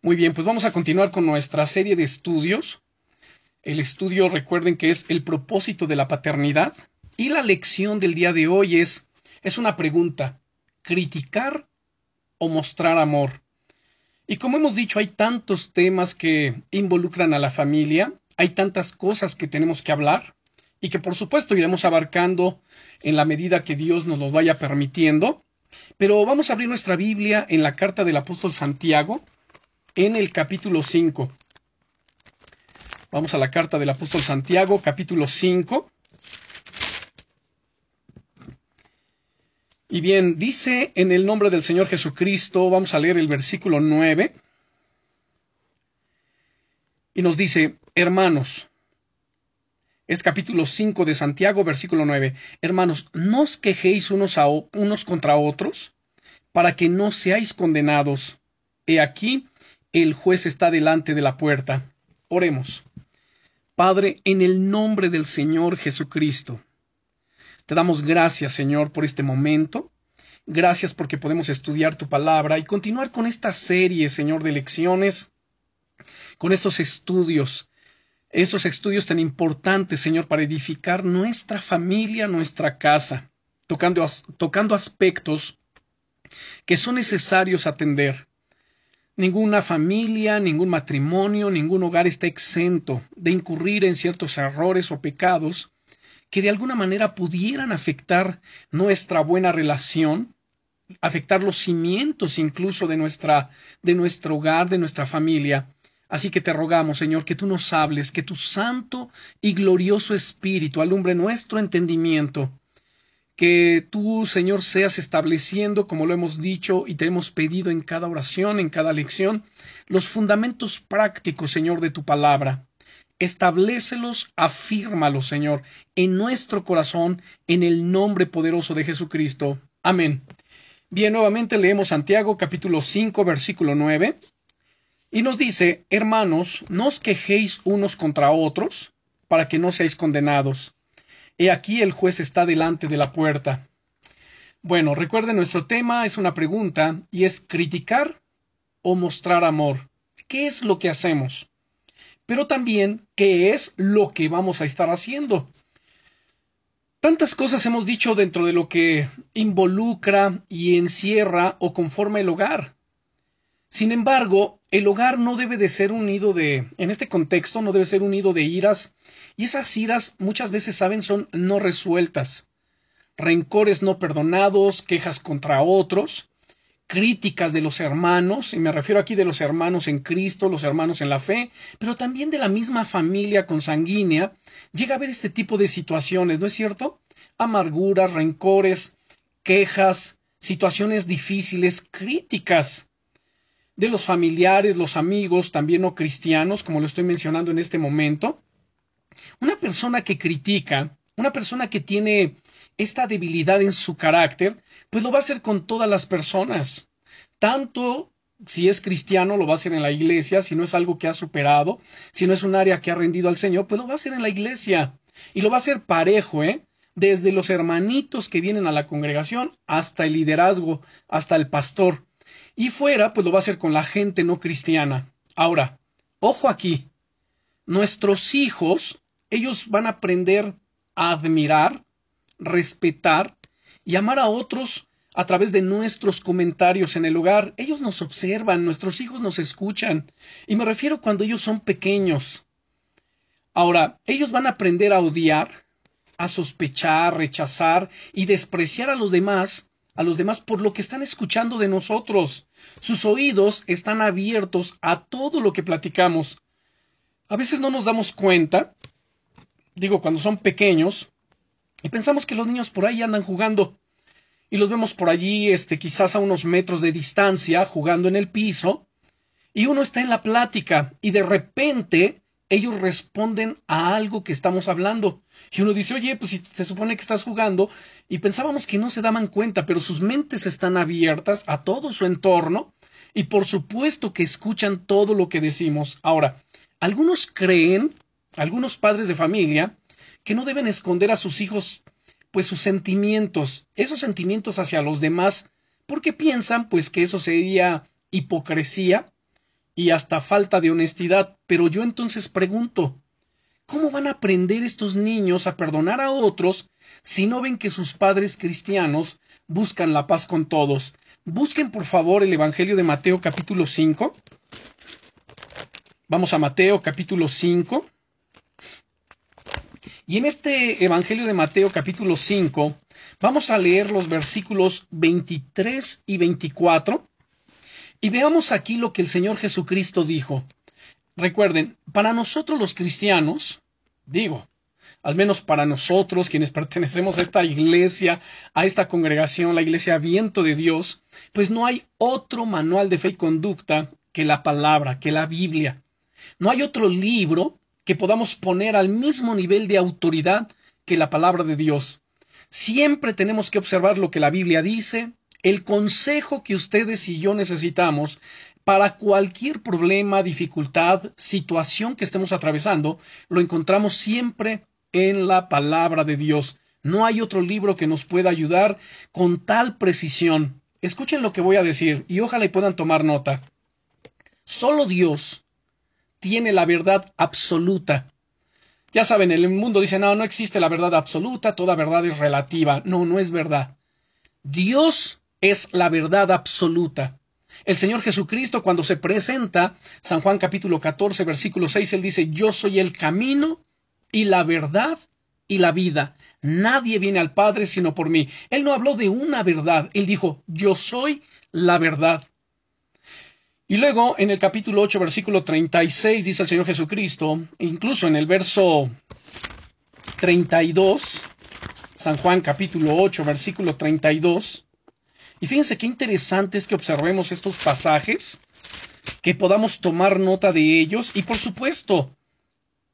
Muy bien, pues vamos a continuar con nuestra serie de estudios. El estudio, recuerden que es el propósito de la paternidad. Y la lección del día de hoy es, es una pregunta, criticar o mostrar amor. Y como hemos dicho, hay tantos temas que involucran a la familia, hay tantas cosas que tenemos que hablar y que por supuesto iremos abarcando en la medida que Dios nos lo vaya permitiendo. Pero vamos a abrir nuestra Biblia en la carta del apóstol Santiago, en el capítulo 5. Vamos a la carta del apóstol Santiago, capítulo 5. Y bien, dice en el nombre del Señor Jesucristo, vamos a leer el versículo 9. Y nos dice, hermanos, es capítulo 5 de Santiago, versículo 9. Hermanos, no os quejéis unos, unos contra otros, para que no seáis condenados. He aquí, el juez está delante de la puerta. Oremos. Padre, en el nombre del Señor Jesucristo, te damos gracias, Señor, por este momento. Gracias porque podemos estudiar tu palabra y continuar con esta serie, Señor, de lecciones, con estos estudios estos estudios tan importantes, Señor, para edificar nuestra familia, nuestra casa, tocando, tocando aspectos que son necesarios atender. Ninguna familia, ningún matrimonio, ningún hogar está exento de incurrir en ciertos errores o pecados que de alguna manera pudieran afectar nuestra buena relación, afectar los cimientos incluso de nuestra de nuestro hogar, de nuestra familia. Así que te rogamos, Señor, que tú nos hables, que tu santo y glorioso Espíritu alumbre nuestro entendimiento, que tú, Señor, seas estableciendo, como lo hemos dicho y te hemos pedido en cada oración, en cada lección, los fundamentos prácticos, Señor, de tu palabra. Establecelos, afírmalos, Señor, en nuestro corazón, en el nombre poderoso de Jesucristo. Amén. Bien, nuevamente leemos Santiago capítulo 5, versículo 9. Y nos dice, hermanos, no os quejéis unos contra otros, para que no seáis condenados. He aquí el juez está delante de la puerta. Bueno, recuerden, nuestro tema es una pregunta y es criticar o mostrar amor. ¿Qué es lo que hacemos? Pero también, ¿qué es lo que vamos a estar haciendo? Tantas cosas hemos dicho dentro de lo que involucra y encierra o conforma el hogar. Sin embargo, el hogar no debe de ser un nido de, en este contexto, no debe ser un nido de iras, y esas iras muchas veces saben son no resueltas, rencores no perdonados, quejas contra otros, críticas de los hermanos, y me refiero aquí de los hermanos en Cristo, los hermanos en la fe, pero también de la misma familia consanguínea, llega a haber este tipo de situaciones, ¿no es cierto? Amarguras, rencores, quejas, situaciones difíciles, críticas de los familiares, los amigos, también no cristianos, como lo estoy mencionando en este momento. Una persona que critica, una persona que tiene esta debilidad en su carácter, pues lo va a hacer con todas las personas. Tanto si es cristiano, lo va a hacer en la iglesia, si no es algo que ha superado, si no es un área que ha rendido al Señor, pues lo va a hacer en la iglesia. Y lo va a hacer parejo, ¿eh? Desde los hermanitos que vienen a la congregación hasta el liderazgo, hasta el pastor. Y fuera, pues lo va a hacer con la gente no cristiana. Ahora, ojo aquí, nuestros hijos, ellos van a aprender a admirar, respetar y amar a otros a través de nuestros comentarios en el hogar. Ellos nos observan, nuestros hijos nos escuchan. Y me refiero cuando ellos son pequeños. Ahora, ellos van a aprender a odiar, a sospechar, rechazar y despreciar a los demás a los demás por lo que están escuchando de nosotros. Sus oídos están abiertos a todo lo que platicamos. A veces no nos damos cuenta, digo, cuando son pequeños, y pensamos que los niños por ahí andan jugando. Y los vemos por allí, este, quizás a unos metros de distancia, jugando en el piso, y uno está en la plática, y de repente ellos responden a algo que estamos hablando. Y uno dice, oye, pues si se supone que estás jugando, y pensábamos que no se daban cuenta, pero sus mentes están abiertas a todo su entorno, y por supuesto que escuchan todo lo que decimos. Ahora, algunos creen, algunos padres de familia, que no deben esconder a sus hijos, pues sus sentimientos, esos sentimientos hacia los demás, porque piensan, pues, que eso sería hipocresía, y hasta falta de honestidad. Pero yo entonces pregunto, ¿cómo van a aprender estos niños a perdonar a otros si no ven que sus padres cristianos buscan la paz con todos? Busquen por favor el Evangelio de Mateo capítulo 5. Vamos a Mateo capítulo 5. Y en este Evangelio de Mateo capítulo 5 vamos a leer los versículos 23 y 24 y veamos aquí lo que el Señor Jesucristo dijo. Recuerden, para nosotros los cristianos, digo, al menos para nosotros quienes pertenecemos a esta iglesia, a esta congregación, la iglesia Viento de Dios, pues no hay otro manual de fe y conducta que la palabra, que la Biblia. No hay otro libro que podamos poner al mismo nivel de autoridad que la palabra de Dios. Siempre tenemos que observar lo que la Biblia dice, el consejo que ustedes y yo necesitamos para cualquier problema, dificultad, situación que estemos atravesando, lo encontramos siempre en la palabra de Dios. No hay otro libro que nos pueda ayudar con tal precisión. Escuchen lo que voy a decir y ojalá y puedan tomar nota. Solo Dios tiene la verdad absoluta. Ya saben, el mundo dice, no, no existe la verdad absoluta, toda verdad es relativa. No, no es verdad. Dios es la verdad absoluta. El Señor Jesucristo, cuando se presenta, San Juan capítulo 14, versículo 6, él dice, yo soy el camino y la verdad y la vida. Nadie viene al Padre sino por mí. Él no habló de una verdad, él dijo, yo soy la verdad. Y luego en el capítulo 8, versículo 36, dice el Señor Jesucristo, incluso en el verso 32, San Juan capítulo 8, versículo 32, y fíjense qué interesante es que observemos estos pasajes, que podamos tomar nota de ellos y por supuesto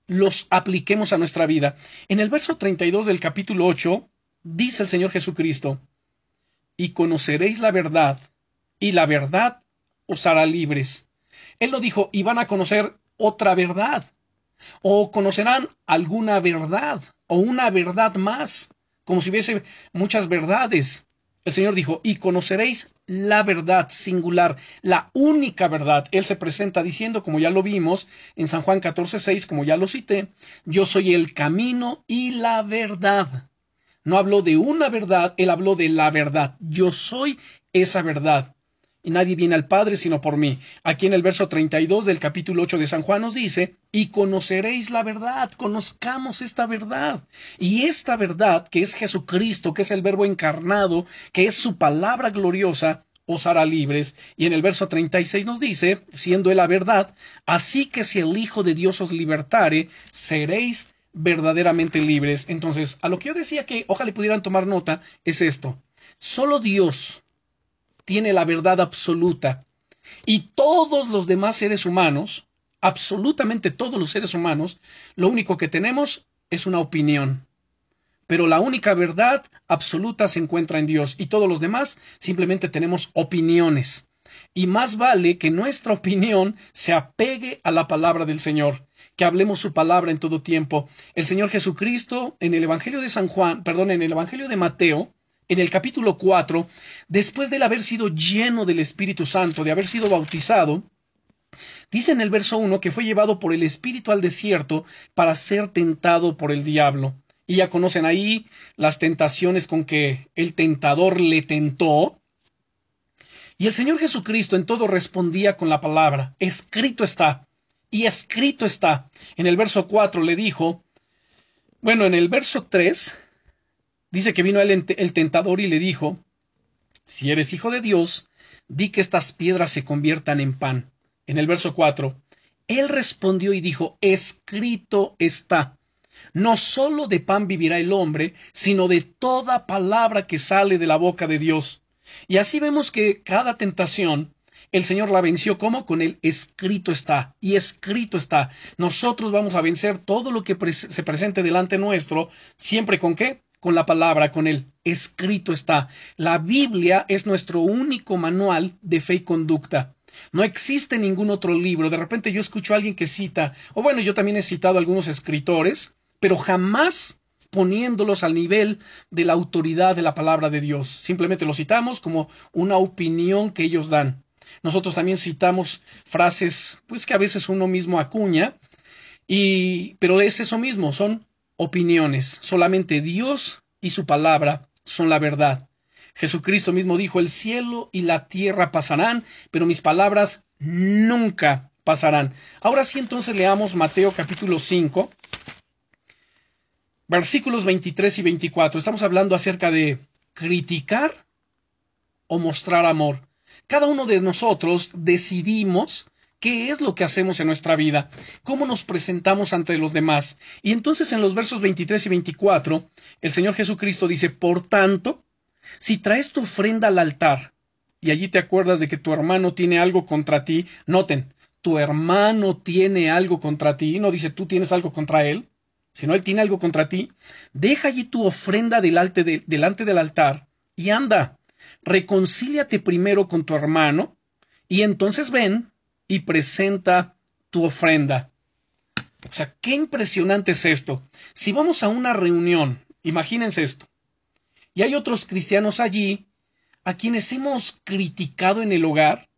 los apliquemos a nuestra vida. En el verso 32 del capítulo 8 dice el Señor Jesucristo, y conoceréis la verdad, y la verdad os hará libres. Él lo dijo, y van a conocer otra verdad, o conocerán alguna verdad, o una verdad más, como si hubiese muchas verdades. El Señor dijo, y conoceréis la verdad singular, la única verdad. Él se presenta diciendo, como ya lo vimos en San Juan 14, 6, como ya lo cité, yo soy el camino y la verdad. No habló de una verdad, él habló de la verdad. Yo soy esa verdad y nadie viene al Padre sino por mí. Aquí en el verso 32 del capítulo 8 de San Juan nos dice, y conoceréis la verdad, conozcamos esta verdad. Y esta verdad, que es Jesucristo, que es el Verbo encarnado, que es su palabra gloriosa, os hará libres. Y en el verso 36 nos dice, siendo él la verdad, así que si el Hijo de Dios os libertare, seréis verdaderamente libres. Entonces, a lo que yo decía que ojalá pudieran tomar nota, es esto. Solo Dios tiene la verdad absoluta y todos los demás seres humanos, absolutamente todos los seres humanos, lo único que tenemos es una opinión. Pero la única verdad absoluta se encuentra en Dios y todos los demás simplemente tenemos opiniones. Y más vale que nuestra opinión se apegue a la palabra del Señor, que hablemos su palabra en todo tiempo. El Señor Jesucristo en el Evangelio de San Juan, perdón, en el Evangelio de Mateo, en el capítulo 4, después de haber sido lleno del Espíritu Santo, de haber sido bautizado, dice en el verso 1 que fue llevado por el Espíritu al desierto para ser tentado por el diablo. Y ya conocen ahí las tentaciones con que el tentador le tentó. Y el Señor Jesucristo en todo respondía con la palabra, escrito está, y escrito está. En el verso 4 le dijo, bueno, en el verso 3 Dice que vino el, el tentador y le dijo, si eres hijo de Dios, di que estas piedras se conviertan en pan. En el verso 4, él respondió y dijo, escrito está. No sólo de pan vivirá el hombre, sino de toda palabra que sale de la boca de Dios. Y así vemos que cada tentación el Señor la venció como con el escrito está y escrito está. Nosotros vamos a vencer todo lo que se presente delante nuestro, siempre con qué? Con la palabra, con el escrito está. La Biblia es nuestro único manual de fe y conducta. No existe ningún otro libro. De repente yo escucho a alguien que cita, o bueno, yo también he citado a algunos escritores, pero jamás poniéndolos al nivel de la autoridad de la palabra de Dios. Simplemente los citamos como una opinión que ellos dan. Nosotros también citamos frases, pues que a veces uno mismo acuña, y, pero es eso mismo, son opiniones. Solamente Dios y su palabra son la verdad. Jesucristo mismo dijo, el cielo y la tierra pasarán, pero mis palabras nunca pasarán. Ahora sí, entonces leamos Mateo capítulo 5, versículos 23 y 24. Estamos hablando acerca de criticar o mostrar amor. Cada uno de nosotros decidimos qué es lo que hacemos en nuestra vida, cómo nos presentamos ante los demás. Y entonces en los versos 23 y 24, el Señor Jesucristo dice, por tanto, si traes tu ofrenda al altar y allí te acuerdas de que tu hermano tiene algo contra ti, noten, tu hermano tiene algo contra ti, no dice tú tienes algo contra él, sino él tiene algo contra ti, deja allí tu ofrenda delante, delante del altar y anda, reconcíliate primero con tu hermano y entonces ven y presenta tu ofrenda. O sea, qué impresionante es esto. Si vamos a una reunión, imagínense esto, y hay otros cristianos allí a quienes hemos criticado en el hogar.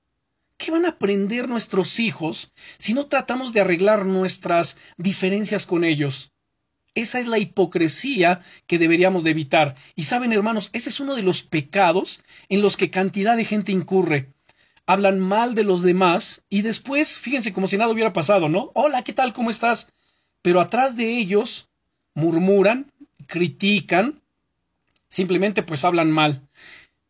¿Qué van a aprender nuestros hijos si no tratamos de arreglar nuestras diferencias con ellos? Esa es la hipocresía que deberíamos de evitar. Y saben, hermanos, ese es uno de los pecados en los que cantidad de gente incurre. Hablan mal de los demás y después, fíjense como si nada hubiera pasado, ¿no? Hola, ¿qué tal? ¿Cómo estás? Pero atrás de ellos murmuran, critican, simplemente pues hablan mal.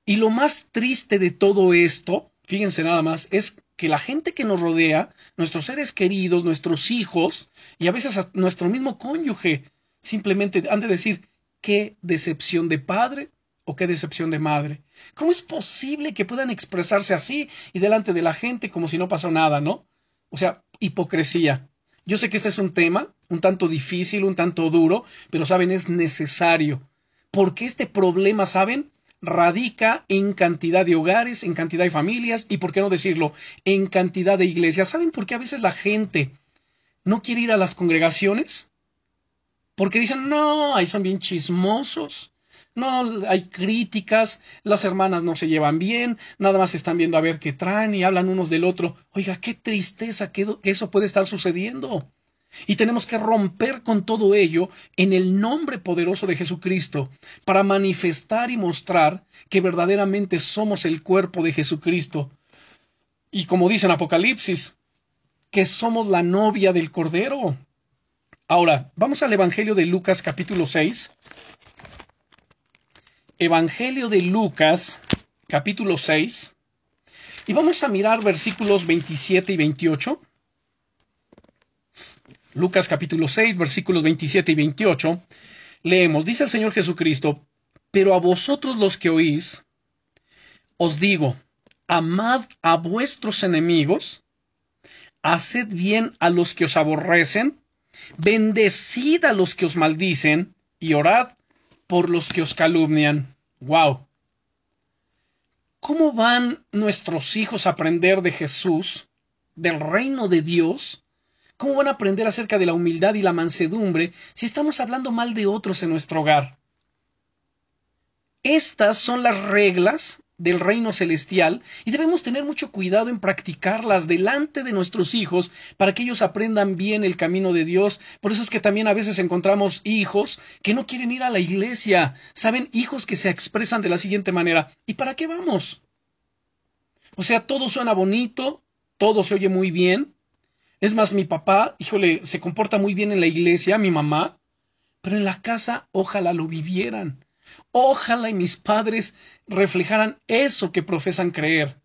Y lo más triste de todo esto, fíjense nada más, es que la gente que nos rodea, nuestros seres queridos, nuestros hijos y a veces nuestro mismo cónyuge, simplemente han de decir qué decepción de padre o qué decepción de madre. ¿Cómo es posible que puedan expresarse así y delante de la gente como si no pasó nada, no? O sea, hipocresía. Yo sé que este es un tema un tanto difícil, un tanto duro, pero saben, es necesario porque este problema, ¿saben? radica en cantidad de hogares, en cantidad de familias y, por qué no decirlo, en cantidad de iglesias. ¿Saben por qué a veces la gente no quiere ir a las congregaciones? Porque dicen, no, ahí son bien chismosos. No, hay críticas, las hermanas no se llevan bien, nada más están viendo a ver qué traen y hablan unos del otro. Oiga, qué tristeza que eso puede estar sucediendo. Y tenemos que romper con todo ello en el nombre poderoso de Jesucristo para manifestar y mostrar que verdaderamente somos el cuerpo de Jesucristo. Y como dice en Apocalipsis, que somos la novia del Cordero. Ahora, vamos al Evangelio de Lucas capítulo 6. Evangelio de Lucas capítulo 6. Y vamos a mirar versículos 27 y 28. Lucas capítulo 6, versículos 27 y 28, leemos, dice el Señor Jesucristo, pero a vosotros los que oís, os digo, amad a vuestros enemigos, haced bien a los que os aborrecen, bendecid a los que os maldicen, y orad por los que os calumnian. ¡Wow! ¿Cómo van nuestros hijos a aprender de Jesús, del reino de Dios, ¿Cómo van a aprender acerca de la humildad y la mansedumbre si estamos hablando mal de otros en nuestro hogar? Estas son las reglas del reino celestial y debemos tener mucho cuidado en practicarlas delante de nuestros hijos para que ellos aprendan bien el camino de Dios. Por eso es que también a veces encontramos hijos que no quieren ir a la iglesia, saben, hijos que se expresan de la siguiente manera, ¿y para qué vamos? O sea, todo suena bonito, todo se oye muy bien, es más, mi papá, híjole, se comporta muy bien en la iglesia, mi mamá, pero en la casa ojalá lo vivieran. Ojalá y mis padres reflejaran eso que profesan creer.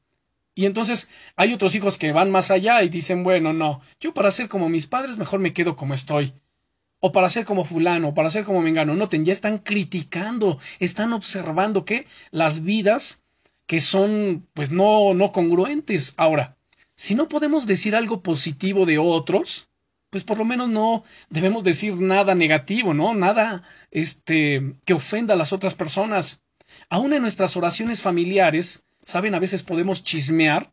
Y entonces hay otros hijos que van más allá y dicen, bueno, no, yo para ser como mis padres mejor me quedo como estoy. O para ser como fulano, o para ser como mengano. Noten, ya están criticando, están observando que las vidas que son pues no, no congruentes. Ahora, si no podemos decir algo positivo de otros, pues por lo menos no debemos decir nada negativo, ¿no? Nada este que ofenda a las otras personas. Aún en nuestras oraciones familiares, saben, a veces podemos chismear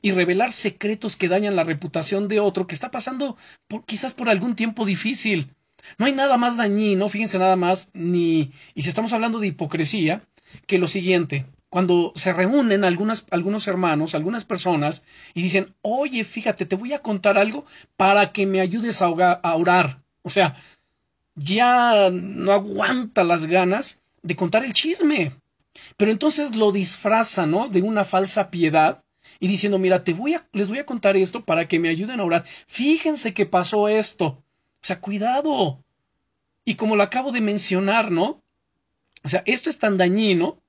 y revelar secretos que dañan la reputación de otro que está pasando por, quizás por algún tiempo difícil. No hay nada más dañino, fíjense nada más, ni y si estamos hablando de hipocresía, que lo siguiente, cuando se reúnen algunos hermanos, algunas personas, y dicen, oye, fíjate, te voy a contar algo para que me ayudes a, a orar. O sea, ya no aguanta las ganas de contar el chisme. Pero entonces lo disfraza, ¿no? De una falsa piedad y diciendo, mira, te voy a, les voy a contar esto para que me ayuden a orar. Fíjense que pasó esto. O sea, cuidado. Y como lo acabo de mencionar, ¿no? O sea, esto es tan dañino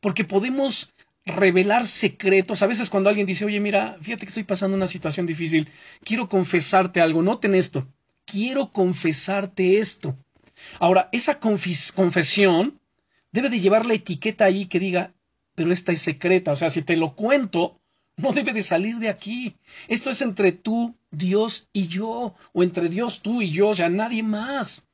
porque podemos revelar secretos. A veces cuando alguien dice, oye, mira, fíjate que estoy pasando una situación difícil, quiero confesarte algo, noten esto, quiero confesarte esto. Ahora, esa confesión debe de llevar la etiqueta ahí que diga, pero esta es secreta, o sea, si te lo cuento, no debe de salir de aquí. Esto es entre tú, Dios y yo, o entre Dios, tú y yo, o sea, nadie más.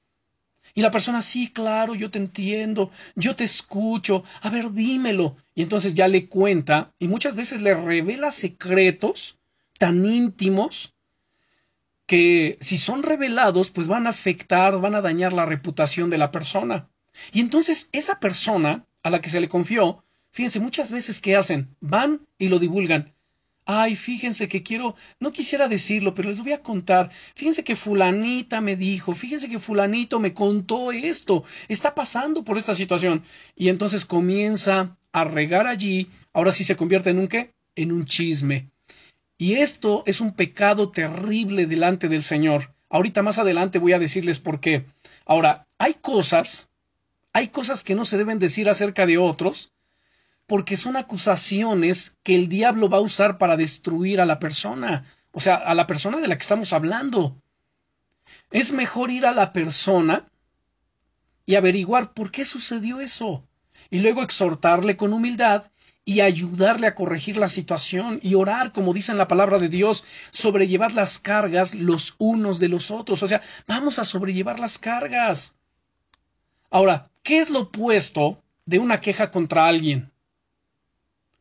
Y la persona, sí, claro, yo te entiendo, yo te escucho, a ver, dímelo. Y entonces ya le cuenta y muchas veces le revela secretos tan íntimos que si son revelados, pues van a afectar, van a dañar la reputación de la persona. Y entonces esa persona a la que se le confió, fíjense, muchas veces que hacen, van y lo divulgan. Ay, fíjense que quiero, no quisiera decirlo, pero les voy a contar. Fíjense que fulanita me dijo, fíjense que fulanito me contó esto, está pasando por esta situación. Y entonces comienza a regar allí, ahora sí se convierte en un qué? En un chisme. Y esto es un pecado terrible delante del Señor. Ahorita más adelante voy a decirles por qué. Ahora, hay cosas, hay cosas que no se deben decir acerca de otros, porque son acusaciones que el diablo va a usar para destruir a la persona, o sea, a la persona de la que estamos hablando. Es mejor ir a la persona y averiguar por qué sucedió eso, y luego exhortarle con humildad y ayudarle a corregir la situación y orar, como dice en la palabra de Dios, sobrellevar las cargas los unos de los otros. O sea, vamos a sobrellevar las cargas. Ahora, ¿qué es lo opuesto de una queja contra alguien?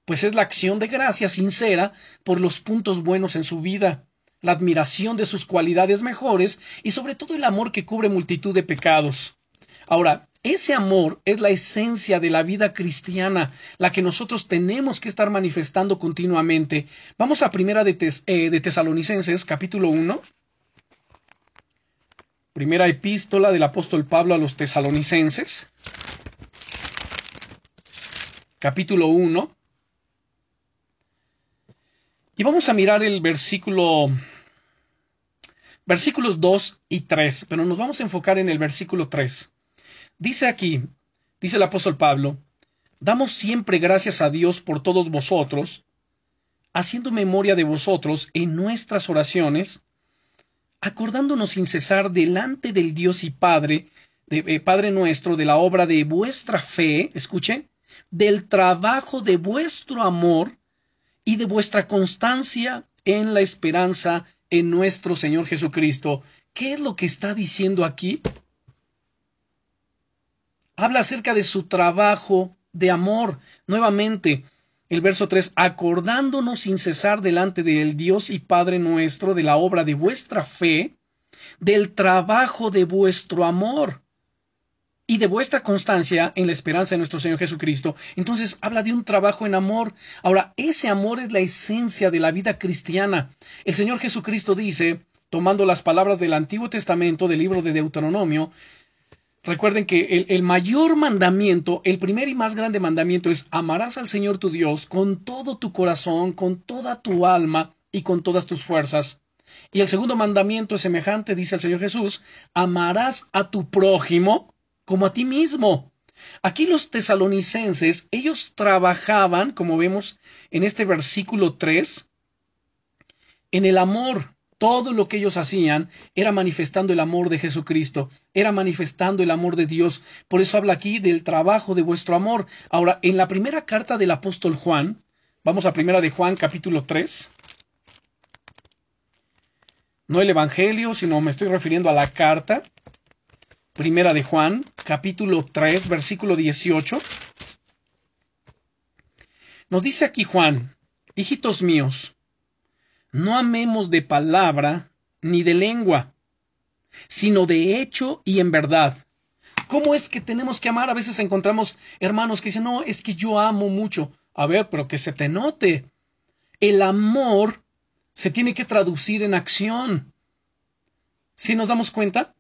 Pues es la acción de gracia sincera por los puntos buenos en su vida, la admiración de sus cualidades mejores y sobre todo el amor que cubre multitud de pecados. Ahora, ese amor es la esencia de la vida cristiana, la que nosotros tenemos que estar manifestando continuamente. Vamos a primera de, eh, de Tesalonicenses, capítulo 1. Primera epístola del apóstol Pablo a los tesalonicenses. Capítulo 1. Y vamos a mirar el versículo, versículos 2 y 3, pero nos vamos a enfocar en el versículo 3. Dice aquí, dice el apóstol Pablo, damos siempre gracias a Dios por todos vosotros, haciendo memoria de vosotros en nuestras oraciones, acordándonos sin cesar delante del Dios y Padre, de, eh, Padre nuestro, de la obra de vuestra fe, escuche, del trabajo de vuestro amor, y de vuestra constancia en la esperanza en nuestro Señor Jesucristo. ¿Qué es lo que está diciendo aquí? Habla acerca de su trabajo de amor. Nuevamente, el verso 3, acordándonos sin cesar delante del Dios y Padre nuestro de la obra de vuestra fe, del trabajo de vuestro amor y de vuestra constancia en la esperanza de nuestro Señor Jesucristo. Entonces habla de un trabajo en amor. Ahora, ese amor es la esencia de la vida cristiana. El Señor Jesucristo dice, tomando las palabras del Antiguo Testamento, del libro de Deuteronomio, recuerden que el, el mayor mandamiento, el primer y más grande mandamiento es amarás al Señor tu Dios con todo tu corazón, con toda tu alma y con todas tus fuerzas. Y el segundo mandamiento es semejante, dice el Señor Jesús, amarás a tu prójimo como a ti mismo. Aquí los tesalonicenses, ellos trabajaban, como vemos en este versículo 3, en el amor. Todo lo que ellos hacían era manifestando el amor de Jesucristo, era manifestando el amor de Dios. Por eso habla aquí del trabajo de vuestro amor. Ahora, en la primera carta del apóstol Juan, vamos a primera de Juan capítulo 3. No el Evangelio, sino me estoy refiriendo a la carta. Primera de Juan, capítulo 3, versículo 18. Nos dice aquí Juan, hijitos míos, no amemos de palabra ni de lengua, sino de hecho y en verdad, ¿Cómo es que tenemos que amar? A veces encontramos hermanos que dicen, no, es que yo amo mucho. A ver, pero que se te note. El amor se tiene que traducir en acción. ¿Sí nos damos cuenta?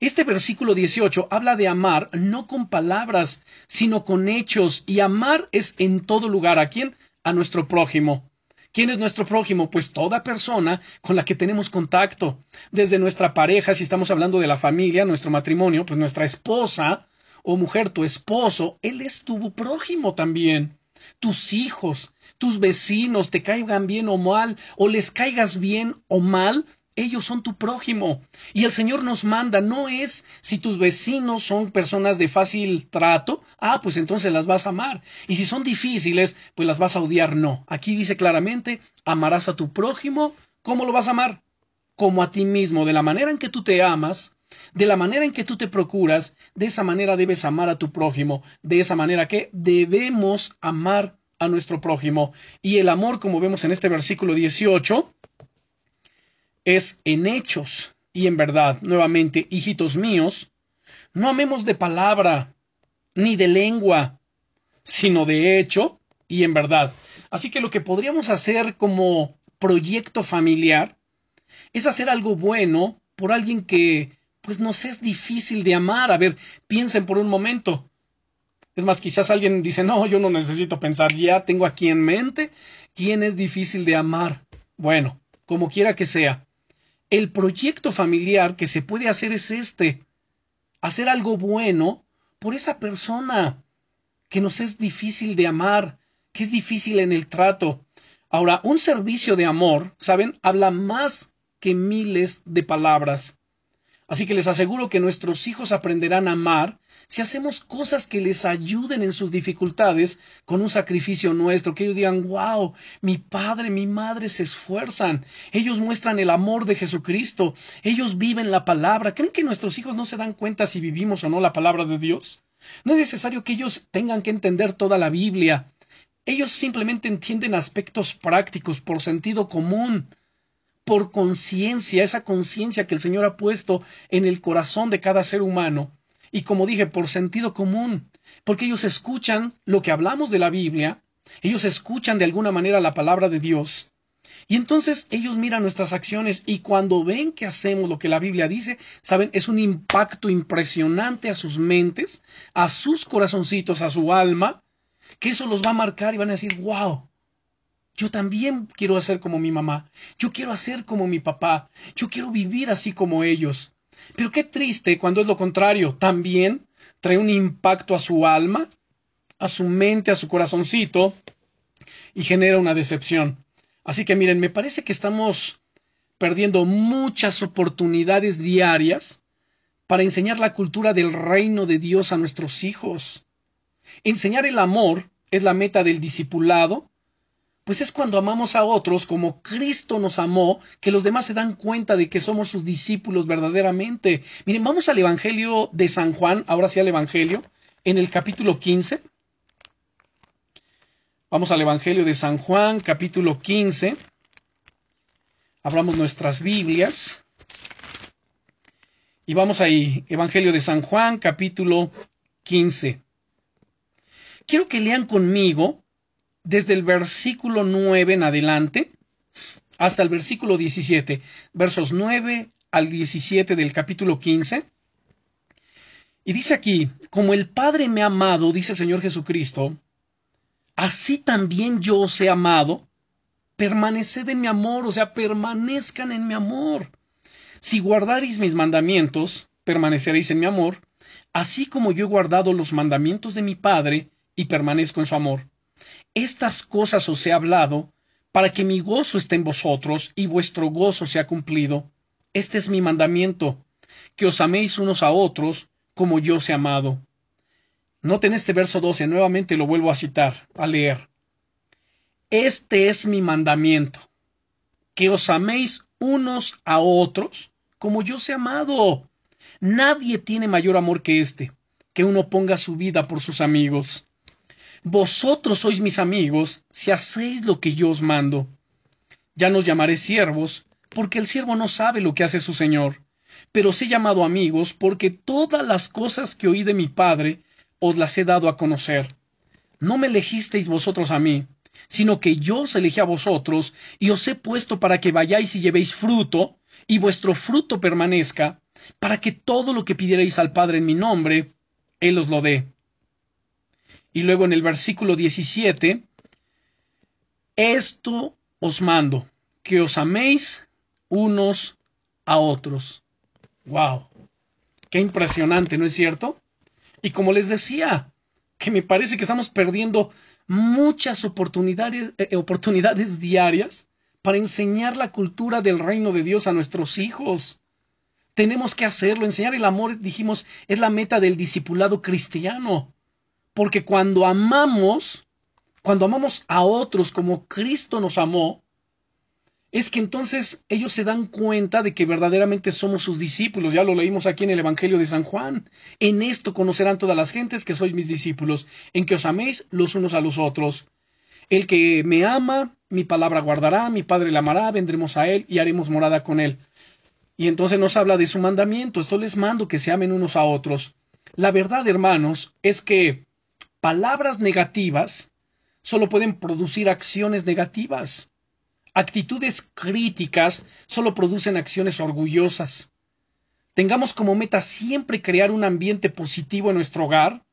Este versículo 18 habla de amar no con palabras, sino con hechos. Y amar es en todo lugar. ¿A quién? A nuestro prójimo. ¿Quién es nuestro prójimo? Pues toda persona con la que tenemos contacto. Desde nuestra pareja, si estamos hablando de la familia, nuestro matrimonio, pues nuestra esposa o mujer, tu esposo, él es tu prójimo también. Tus hijos, tus vecinos, te caigan bien o mal, o les caigas bien o mal, ellos son tu prójimo. Y el Señor nos manda, no es si tus vecinos son personas de fácil trato, ah, pues entonces las vas a amar. Y si son difíciles, pues las vas a odiar, no. Aquí dice claramente, amarás a tu prójimo. ¿Cómo lo vas a amar? Como a ti mismo, de la manera en que tú te amas, de la manera en que tú te procuras, de esa manera debes amar a tu prójimo, de esa manera que debemos amar a nuestro prójimo. Y el amor, como vemos en este versículo 18, es en hechos y en verdad. Nuevamente, hijitos míos, no amemos de palabra ni de lengua, sino de hecho y en verdad. Así que lo que podríamos hacer como proyecto familiar es hacer algo bueno por alguien que pues nos es difícil de amar. A ver, piensen por un momento. Es más, quizás alguien dice, no, yo no necesito pensar, ya tengo aquí en mente quién es difícil de amar. Bueno, como quiera que sea, el proyecto familiar que se puede hacer es este, hacer algo bueno por esa persona que nos es difícil de amar, que es difícil en el trato. Ahora, un servicio de amor, ¿saben? Habla más que miles de palabras. Así que les aseguro que nuestros hijos aprenderán a amar si hacemos cosas que les ayuden en sus dificultades con un sacrificio nuestro, que ellos digan, wow, mi padre, mi madre se esfuerzan, ellos muestran el amor de Jesucristo, ellos viven la palabra. ¿Creen que nuestros hijos no se dan cuenta si vivimos o no la palabra de Dios? No es necesario que ellos tengan que entender toda la Biblia. Ellos simplemente entienden aspectos prácticos por sentido común por conciencia, esa conciencia que el Señor ha puesto en el corazón de cada ser humano. Y como dije, por sentido común, porque ellos escuchan lo que hablamos de la Biblia, ellos escuchan de alguna manera la palabra de Dios. Y entonces ellos miran nuestras acciones y cuando ven que hacemos lo que la Biblia dice, saben, es un impacto impresionante a sus mentes, a sus corazoncitos, a su alma, que eso los va a marcar y van a decir, wow, yo también quiero hacer como mi mamá. Yo quiero hacer como mi papá. Yo quiero vivir así como ellos. Pero qué triste cuando es lo contrario. También trae un impacto a su alma, a su mente, a su corazoncito y genera una decepción. Así que miren, me parece que estamos perdiendo muchas oportunidades diarias para enseñar la cultura del reino de Dios a nuestros hijos. Enseñar el amor es la meta del discipulado pues es cuando amamos a otros como Cristo nos amó, que los demás se dan cuenta de que somos sus discípulos verdaderamente. Miren, vamos al Evangelio de San Juan, ahora sí al Evangelio, en el capítulo 15. Vamos al Evangelio de San Juan, capítulo 15. Abramos nuestras Biblias. Y vamos ahí, Evangelio de San Juan, capítulo 15. Quiero que lean conmigo desde el versículo 9 en adelante hasta el versículo 17, versos 9 al 17 del capítulo 15. Y dice aquí, como el Padre me ha amado, dice el Señor Jesucristo, así también yo os he amado, permaneced en mi amor, o sea, permanezcan en mi amor. Si guardaréis mis mandamientos, permaneceréis en mi amor, así como yo he guardado los mandamientos de mi Padre y permanezco en su amor. Estas cosas os he hablado, para que mi gozo esté en vosotros y vuestro gozo sea cumplido. Este es mi mandamiento, que os améis unos a otros como yo os he amado. Noten este verso 12, nuevamente lo vuelvo a citar, a leer. Este es mi mandamiento, que os améis unos a otros como yo os he amado. Nadie tiene mayor amor que este, que uno ponga su vida por sus amigos. Vosotros sois mis amigos si hacéis lo que yo os mando. Ya nos llamaré siervos, porque el siervo no sabe lo que hace su señor, pero os he llamado amigos porque todas las cosas que oí de mi Padre os las he dado a conocer. No me elegisteis vosotros a mí, sino que yo os elegí a vosotros y os he puesto para que vayáis y llevéis fruto, y vuestro fruto permanezca, para que todo lo que pidierais al Padre en mi nombre, Él os lo dé. Y luego en el versículo 17, esto os mando, que os améis unos a otros. ¡Wow! Qué impresionante, ¿no es cierto? Y como les decía, que me parece que estamos perdiendo muchas oportunidades, eh, oportunidades diarias para enseñar la cultura del reino de Dios a nuestros hijos. Tenemos que hacerlo. Enseñar el amor, dijimos, es la meta del discipulado cristiano. Porque cuando amamos, cuando amamos a otros como Cristo nos amó, es que entonces ellos se dan cuenta de que verdaderamente somos sus discípulos. Ya lo leímos aquí en el Evangelio de San Juan. En esto conocerán todas las gentes que sois mis discípulos, en que os améis los unos a los otros. El que me ama, mi palabra guardará, mi Padre le amará, vendremos a él y haremos morada con él. Y entonces nos habla de su mandamiento. Esto les mando que se amen unos a otros. La verdad, hermanos, es que palabras negativas solo pueden producir acciones negativas. Actitudes críticas solo producen acciones orgullosas. Tengamos como meta siempre crear un ambiente positivo en nuestro hogar,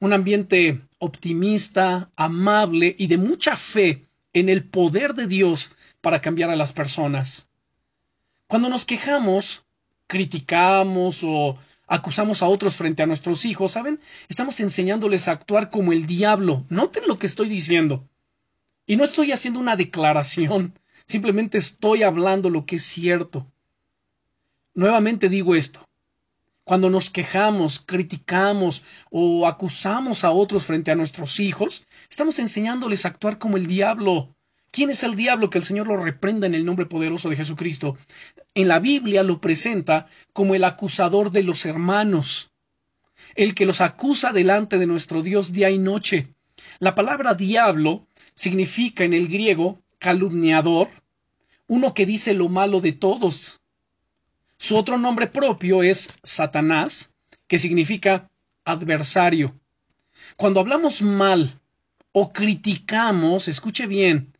un ambiente optimista, amable y de mucha fe en el poder de Dios para cambiar a las personas. Cuando nos quejamos, criticamos o acusamos a otros frente a nuestros hijos, ¿saben? Estamos enseñándoles a actuar como el diablo. Noten lo que estoy diciendo. Y no estoy haciendo una declaración, simplemente estoy hablando lo que es cierto. Nuevamente digo esto. Cuando nos quejamos, criticamos o acusamos a otros frente a nuestros hijos, estamos enseñándoles a actuar como el diablo. ¿Quién es el diablo que el Señor lo reprenda en el nombre poderoso de Jesucristo? En la Biblia lo presenta como el acusador de los hermanos, el que los acusa delante de nuestro Dios día y noche. La palabra diablo significa en el griego calumniador, uno que dice lo malo de todos. Su otro nombre propio es Satanás, que significa adversario. Cuando hablamos mal o criticamos, escuche bien,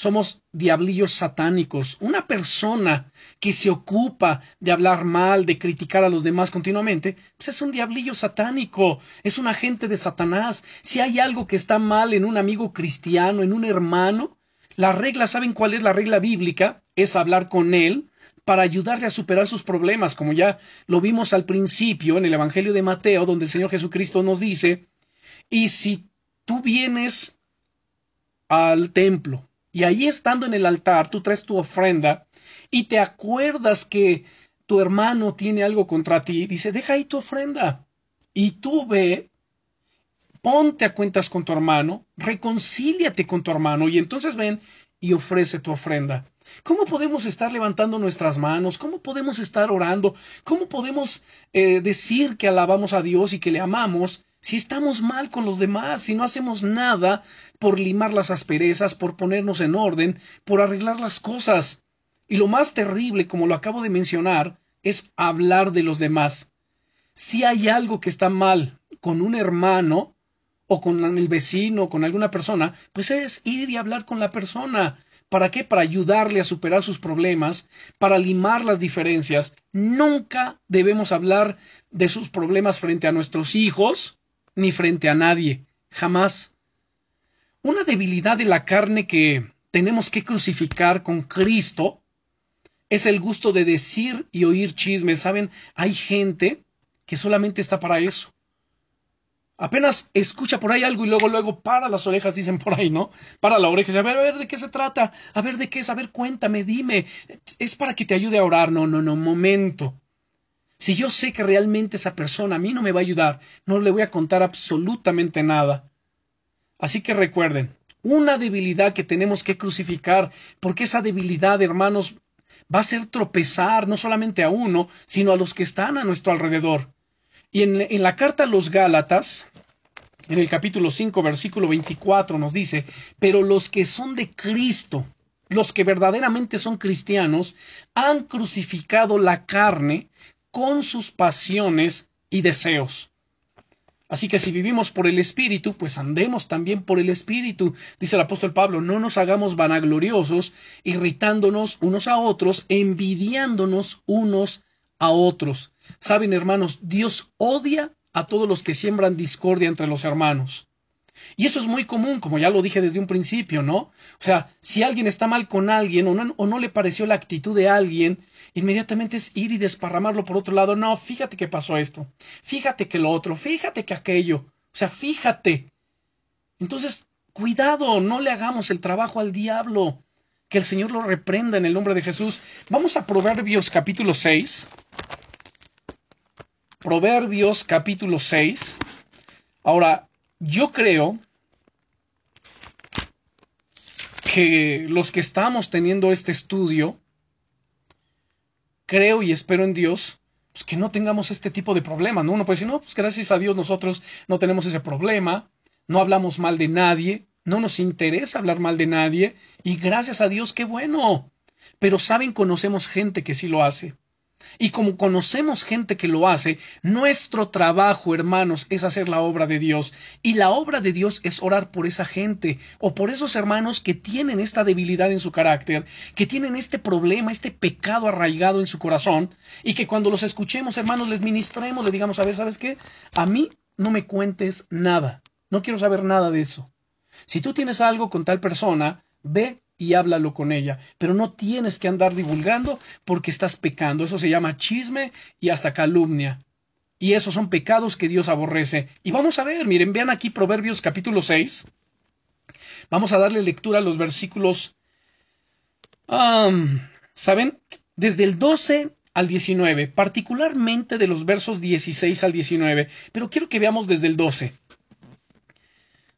somos diablillos satánicos. Una persona que se ocupa de hablar mal, de criticar a los demás continuamente, pues es un diablillo satánico, es un agente de Satanás. Si hay algo que está mal en un amigo cristiano, en un hermano, la regla, ¿saben cuál es la regla bíblica? Es hablar con él para ayudarle a superar sus problemas, como ya lo vimos al principio en el Evangelio de Mateo, donde el Señor Jesucristo nos dice, y si tú vienes al templo y ahí estando en el altar, tú traes tu ofrenda y te acuerdas que tu hermano tiene algo contra ti, dice, deja ahí tu ofrenda. Y tú ve, ponte a cuentas con tu hermano, reconcíliate con tu hermano y entonces ven y ofrece tu ofrenda. ¿Cómo podemos estar levantando nuestras manos? ¿Cómo podemos estar orando? ¿Cómo podemos eh, decir que alabamos a Dios y que le amamos si estamos mal con los demás, si no hacemos nada por limar las asperezas, por ponernos en orden, por arreglar las cosas. Y lo más terrible, como lo acabo de mencionar, es hablar de los demás. Si hay algo que está mal con un hermano, o con el vecino, o con alguna persona, pues es ir y hablar con la persona. ¿Para qué? Para ayudarle a superar sus problemas, para limar las diferencias. Nunca debemos hablar de sus problemas frente a nuestros hijos, ni frente a nadie, jamás. Una debilidad de la carne que tenemos que crucificar con Cristo es el gusto de decir y oír chismes. ¿Saben? Hay gente que solamente está para eso. Apenas escucha por ahí algo y luego, luego para las orejas, dicen por ahí, ¿no? Para la oreja a ver, a ver, ¿de qué se trata? A ver, ¿de qué es? A ver, cuéntame, dime. Es para que te ayude a orar. No, no, no, momento. Si yo sé que realmente esa persona a mí no me va a ayudar, no le voy a contar absolutamente nada. Así que recuerden, una debilidad que tenemos que crucificar, porque esa debilidad, hermanos, va a hacer tropezar no solamente a uno, sino a los que están a nuestro alrededor. Y en, en la carta a los Gálatas, en el capítulo 5, versículo 24, nos dice, pero los que son de Cristo, los que verdaderamente son cristianos, han crucificado la carne con sus pasiones y deseos. Así que si vivimos por el Espíritu, pues andemos también por el Espíritu. Dice el apóstol Pablo, no nos hagamos vanagloriosos, irritándonos unos a otros, envidiándonos unos a otros. Saben, hermanos, Dios odia a todos los que siembran discordia entre los hermanos. Y eso es muy común, como ya lo dije desde un principio, ¿no? O sea, si alguien está mal con alguien o no, o no le pareció la actitud de alguien, inmediatamente es ir y desparramarlo por otro lado. No, fíjate que pasó esto, fíjate que lo otro, fíjate que aquello. O sea, fíjate. Entonces, cuidado, no le hagamos el trabajo al diablo. Que el Señor lo reprenda en el nombre de Jesús. Vamos a Proverbios capítulo 6. Proverbios capítulo 6. Ahora, yo creo que los que estamos teniendo este estudio, creo y espero en Dios, pues que no tengamos este tipo de problema, ¿no? Uno puede decir, no, pues gracias a Dios nosotros no tenemos ese problema, no hablamos mal de nadie, no nos interesa hablar mal de nadie, y gracias a Dios, qué bueno. Pero saben, conocemos gente que sí lo hace. Y como conocemos gente que lo hace, nuestro trabajo, hermanos, es hacer la obra de Dios. Y la obra de Dios es orar por esa gente o por esos hermanos que tienen esta debilidad en su carácter, que tienen este problema, este pecado arraigado en su corazón, y que cuando los escuchemos, hermanos, les ministremos, le digamos, a ver, ¿sabes qué? A mí no me cuentes nada. No quiero saber nada de eso. Si tú tienes algo con tal persona, ve y háblalo con ella. Pero no tienes que andar divulgando porque estás pecando. Eso se llama chisme y hasta calumnia. Y esos son pecados que Dios aborrece. Y vamos a ver, miren, vean aquí Proverbios capítulo 6. Vamos a darle lectura a los versículos. ¿Saben? Desde el 12 al 19, particularmente de los versos 16 al 19. Pero quiero que veamos desde el 12.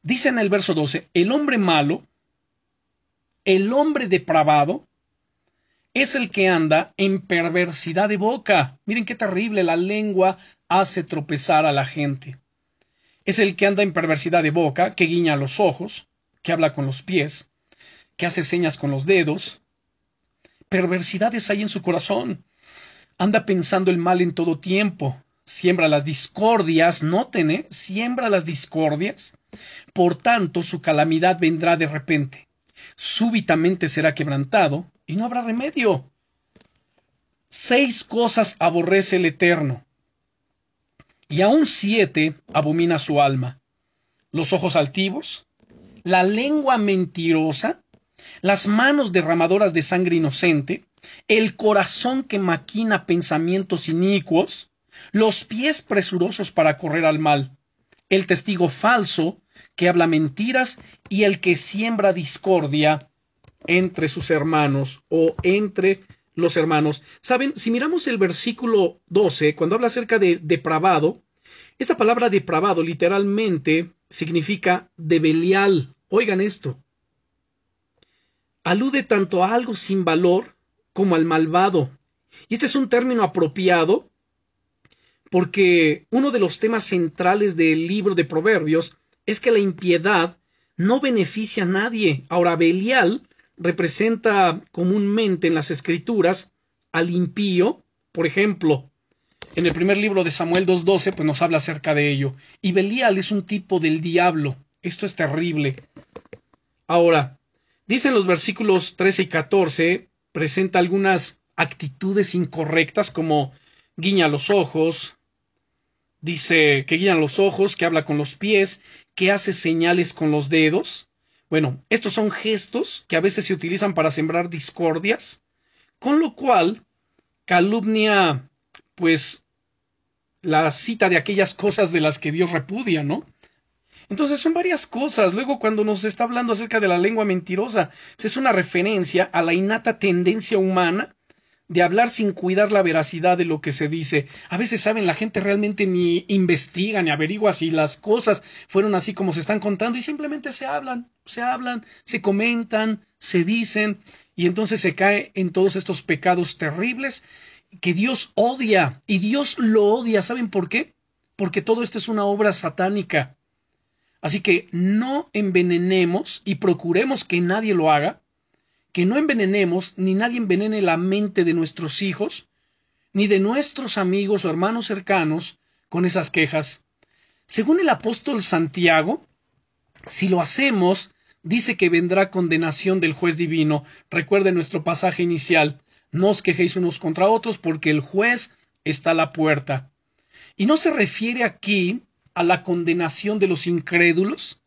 Dice en el verso 12, el hombre malo el hombre depravado es el que anda en perversidad de boca. Miren qué terrible, la lengua hace tropezar a la gente. Es el que anda en perversidad de boca, que guiña los ojos, que habla con los pies, que hace señas con los dedos. Perversidades hay en su corazón. Anda pensando el mal en todo tiempo. Siembra las discordias, noten, ¿eh? Siembra las discordias. Por tanto, su calamidad vendrá de repente súbitamente será quebrantado y no habrá remedio. Seis cosas aborrece el Eterno, y aún siete abomina su alma. Los ojos altivos, la lengua mentirosa, las manos derramadoras de sangre inocente, el corazón que maquina pensamientos inicuos, los pies presurosos para correr al mal, el testigo falso que habla mentiras y el que siembra discordia entre sus hermanos o entre los hermanos. Saben, si miramos el versículo 12, cuando habla acerca de depravado, esta palabra depravado literalmente significa de Belial. Oigan esto. Alude tanto a algo sin valor como al malvado. Y este es un término apropiado porque uno de los temas centrales del libro de Proverbios es que la impiedad no beneficia a nadie. Ahora, Belial representa comúnmente en las escrituras al impío, por ejemplo, en el primer libro de Samuel 2.12, pues nos habla acerca de ello. Y Belial es un tipo del diablo. Esto es terrible. Ahora, dicen los versículos 13 y 14, presenta algunas actitudes incorrectas como guiña los ojos, dice que guían los ojos, que habla con los pies, que hace señales con los dedos. Bueno, estos son gestos que a veces se utilizan para sembrar discordias, con lo cual calumnia, pues, la cita de aquellas cosas de las que Dios repudia, ¿no? Entonces son varias cosas. Luego cuando nos está hablando acerca de la lengua mentirosa, pues es una referencia a la innata tendencia humana de hablar sin cuidar la veracidad de lo que se dice. A veces, saben, la gente realmente ni investiga ni averigua si las cosas fueron así como se están contando y simplemente se hablan, se hablan, se comentan, se dicen y entonces se cae en todos estos pecados terribles que Dios odia y Dios lo odia. ¿Saben por qué? Porque todo esto es una obra satánica. Así que no envenenemos y procuremos que nadie lo haga que no envenenemos ni nadie envenene la mente de nuestros hijos, ni de nuestros amigos o hermanos cercanos con esas quejas. Según el apóstol Santiago, si lo hacemos, dice que vendrá condenación del juez divino. Recuerde nuestro pasaje inicial. No os quejéis unos contra otros porque el juez está a la puerta. Y no se refiere aquí a la condenación de los incrédulos,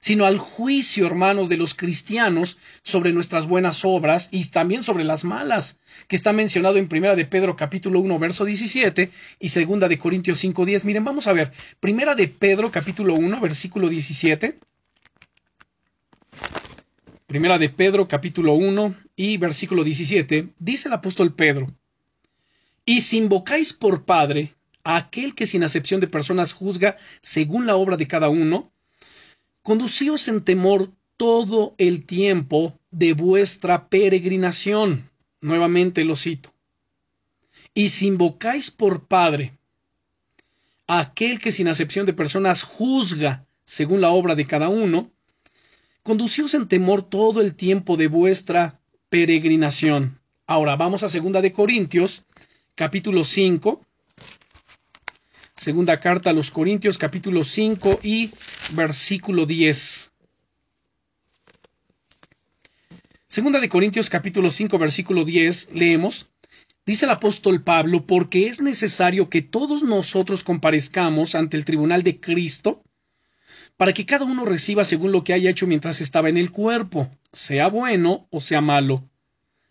sino al juicio, hermanos, de los cristianos sobre nuestras buenas obras y también sobre las malas, que está mencionado en Primera de Pedro capítulo 1 verso 17 y Segunda de Corintios 5 10. Miren, vamos a ver. Primera de Pedro capítulo 1 versículo 17. Primera de Pedro capítulo 1 y versículo 17. Dice el apóstol Pedro, y si invocáis por Padre a aquel que sin acepción de personas juzga según la obra de cada uno, conducíos en temor todo el tiempo de vuestra peregrinación. Nuevamente lo cito. Y si invocáis por Padre a aquel que sin acepción de personas juzga según la obra de cada uno, conducíos en temor todo el tiempo de vuestra peregrinación. Ahora vamos a segunda de Corintios, capítulo 5. Segunda carta a los Corintios, capítulo 5 y versículo 10. Segunda de Corintios capítulo 5 versículo 10 leemos, dice el apóstol Pablo, porque es necesario que todos nosotros comparezcamos ante el tribunal de Cristo, para que cada uno reciba según lo que haya hecho mientras estaba en el cuerpo, sea bueno o sea malo.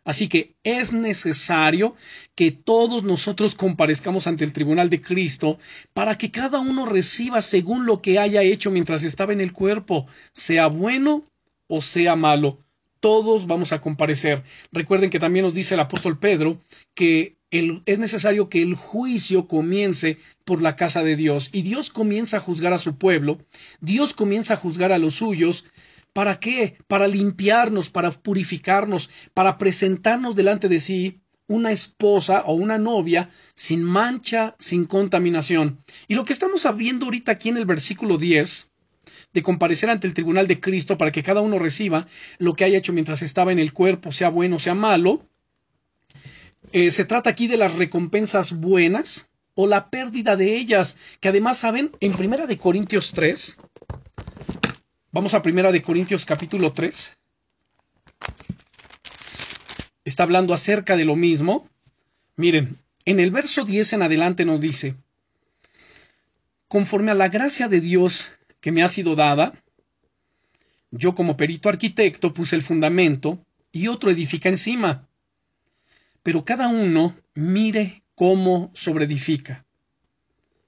Así que es necesario que todos nosotros comparezcamos ante el tribunal de Cristo para que cada uno reciba según lo que haya hecho mientras estaba en el cuerpo, sea bueno o sea malo. Todos vamos a comparecer. Recuerden que también nos dice el apóstol Pedro que es necesario que el juicio comience por la casa de Dios y Dios comienza a juzgar a su pueblo, Dios comienza a juzgar a los suyos ¿Para qué? Para limpiarnos, para purificarnos, para presentarnos delante de sí una esposa o una novia sin mancha, sin contaminación. Y lo que estamos viendo ahorita aquí en el versículo 10, de comparecer ante el tribunal de Cristo para que cada uno reciba lo que haya hecho mientras estaba en el cuerpo, sea bueno, o sea malo, eh, se trata aquí de las recompensas buenas o la pérdida de ellas, que además saben, en Primera de Corintios 3, Vamos a Primera de Corintios capítulo 3. Está hablando acerca de lo mismo. Miren, en el verso 10 en adelante nos dice, conforme a la gracia de Dios que me ha sido dada, yo como perito arquitecto puse el fundamento y otro edifica encima. Pero cada uno mire cómo sobreedifica.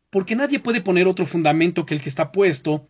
Porque nadie puede poner otro fundamento que el que está puesto,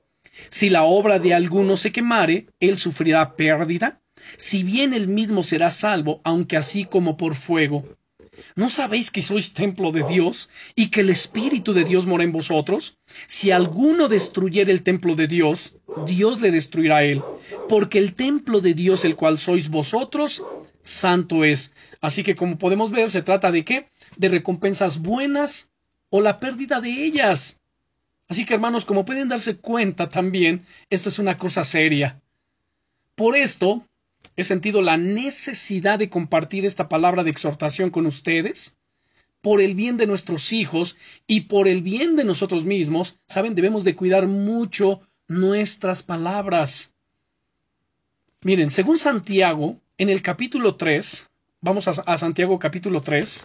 Si la obra de alguno se quemare, él sufrirá pérdida, si bien él mismo será salvo, aunque así como por fuego. ¿No sabéis que sois templo de Dios y que el Espíritu de Dios mora en vosotros? Si alguno destruyere el templo de Dios, Dios le destruirá a él, porque el templo de Dios, el cual sois vosotros, santo es. Así que como podemos ver, se trata de qué? De recompensas buenas o la pérdida de ellas. Así que hermanos, como pueden darse cuenta también, esto es una cosa seria. Por esto, he sentido la necesidad de compartir esta palabra de exhortación con ustedes, por el bien de nuestros hijos y por el bien de nosotros mismos. Saben, debemos de cuidar mucho nuestras palabras. Miren, según Santiago, en el capítulo 3, vamos a, a Santiago capítulo 3,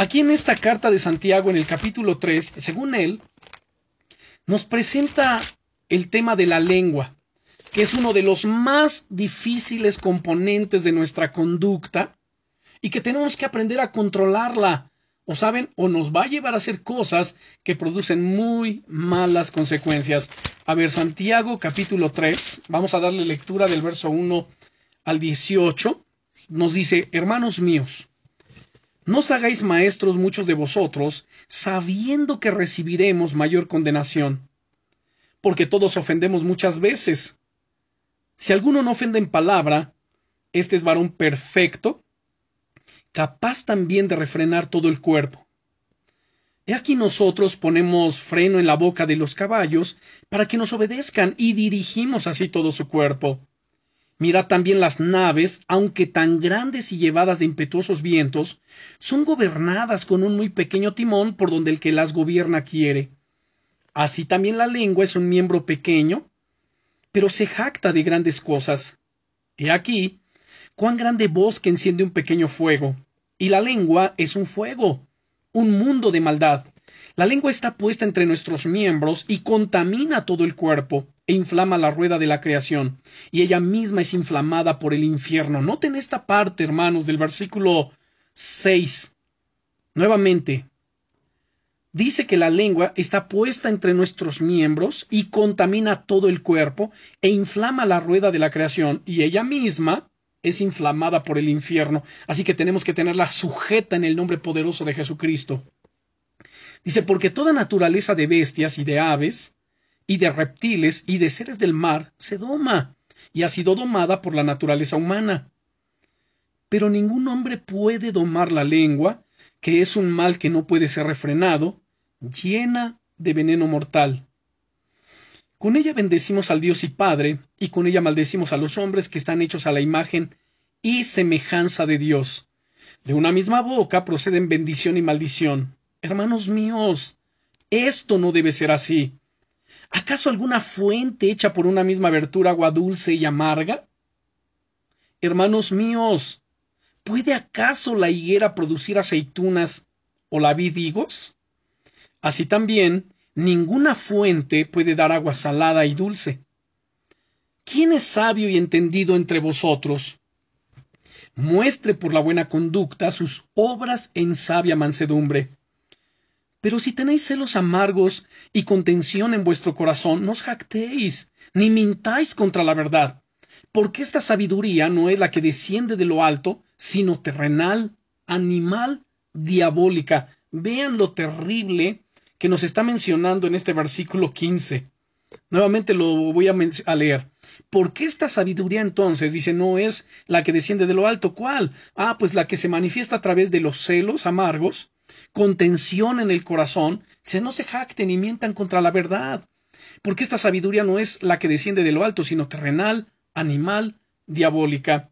Aquí en esta carta de Santiago, en el capítulo 3, según él, nos presenta el tema de la lengua, que es uno de los más difíciles componentes de nuestra conducta y que tenemos que aprender a controlarla, o saben, o nos va a llevar a hacer cosas que producen muy malas consecuencias. A ver, Santiago capítulo 3, vamos a darle lectura del verso 1 al 18. nos dice, hermanos míos, no os hagáis maestros muchos de vosotros, sabiendo que recibiremos mayor condenación. Porque todos ofendemos muchas veces. Si alguno no ofende en palabra, este es varón perfecto, capaz también de refrenar todo el cuerpo. He aquí nosotros ponemos freno en la boca de los caballos para que nos obedezcan y dirigimos así todo su cuerpo. Mira también las naves, aunque tan grandes y llevadas de impetuosos vientos, son gobernadas con un muy pequeño timón por donde el que las gobierna quiere. Así también la lengua es un miembro pequeño, pero se jacta de grandes cosas. He aquí, cuán grande bosque enciende un pequeño fuego, y la lengua es un fuego, un mundo de maldad. La lengua está puesta entre nuestros miembros y contamina todo el cuerpo e inflama la rueda de la creación, y ella misma es inflamada por el infierno. Noten esta parte, hermanos, del versículo 6. Nuevamente, dice que la lengua está puesta entre nuestros miembros y contamina todo el cuerpo e inflama la rueda de la creación, y ella misma es inflamada por el infierno, así que tenemos que tenerla sujeta en el nombre poderoso de Jesucristo. Dice, porque toda naturaleza de bestias y de aves, y de reptiles y de seres del mar se doma, y ha sido domada por la naturaleza humana. Pero ningún hombre puede domar la lengua, que es un mal que no puede ser refrenado, llena de veneno mortal. Con ella bendecimos al Dios y Padre, y con ella maldecimos a los hombres que están hechos a la imagen y semejanza de Dios. De una misma boca proceden bendición y maldición. Hermanos míos, esto no debe ser así. ¿Acaso alguna fuente hecha por una misma abertura agua dulce y amarga? Hermanos míos, ¿puede acaso la higuera producir aceitunas o la vid higos? Así también, ninguna fuente puede dar agua salada y dulce. ¿Quién es sabio y entendido entre vosotros? Muestre por la buena conducta sus obras en sabia mansedumbre. Pero si tenéis celos amargos y contención en vuestro corazón, no os jactéis, ni mintáis contra la verdad, porque esta sabiduría no es la que desciende de lo alto, sino terrenal, animal, diabólica. Vean lo terrible que nos está mencionando en este versículo 15. Nuevamente lo voy a, leer. ¿Por qué esta sabiduría entonces dice no es la que desciende de lo alto? ¿Cuál? Ah, pues la que se manifiesta a través de los celos amargos, contención en el corazón, dice no se jacten ni mientan contra la verdad. Porque esta sabiduría no es la que desciende de lo alto, sino terrenal, animal, diabólica.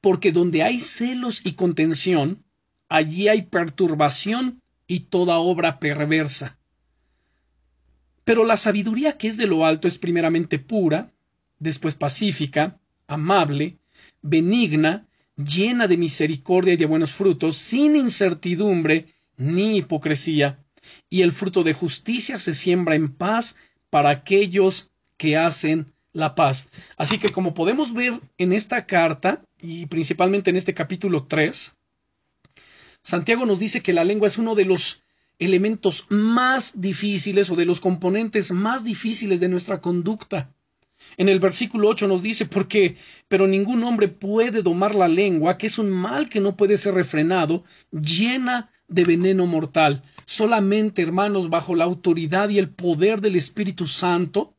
Porque donde hay celos y contención, allí hay perturbación y toda obra perversa. Pero la sabiduría que es de lo alto es primeramente pura, después pacífica, amable, benigna, llena de misericordia y de buenos frutos, sin incertidumbre ni hipocresía, y el fruto de justicia se siembra en paz para aquellos que hacen la paz. Así que como podemos ver en esta carta, y principalmente en este capítulo 3, Santiago nos dice que la lengua es uno de los elementos más difíciles o de los componentes más difíciles de nuestra conducta. En el versículo 8 nos dice, porque, pero ningún hombre puede domar la lengua, que es un mal que no puede ser refrenado, llena de veneno mortal. Solamente, hermanos, bajo la autoridad y el poder del Espíritu Santo,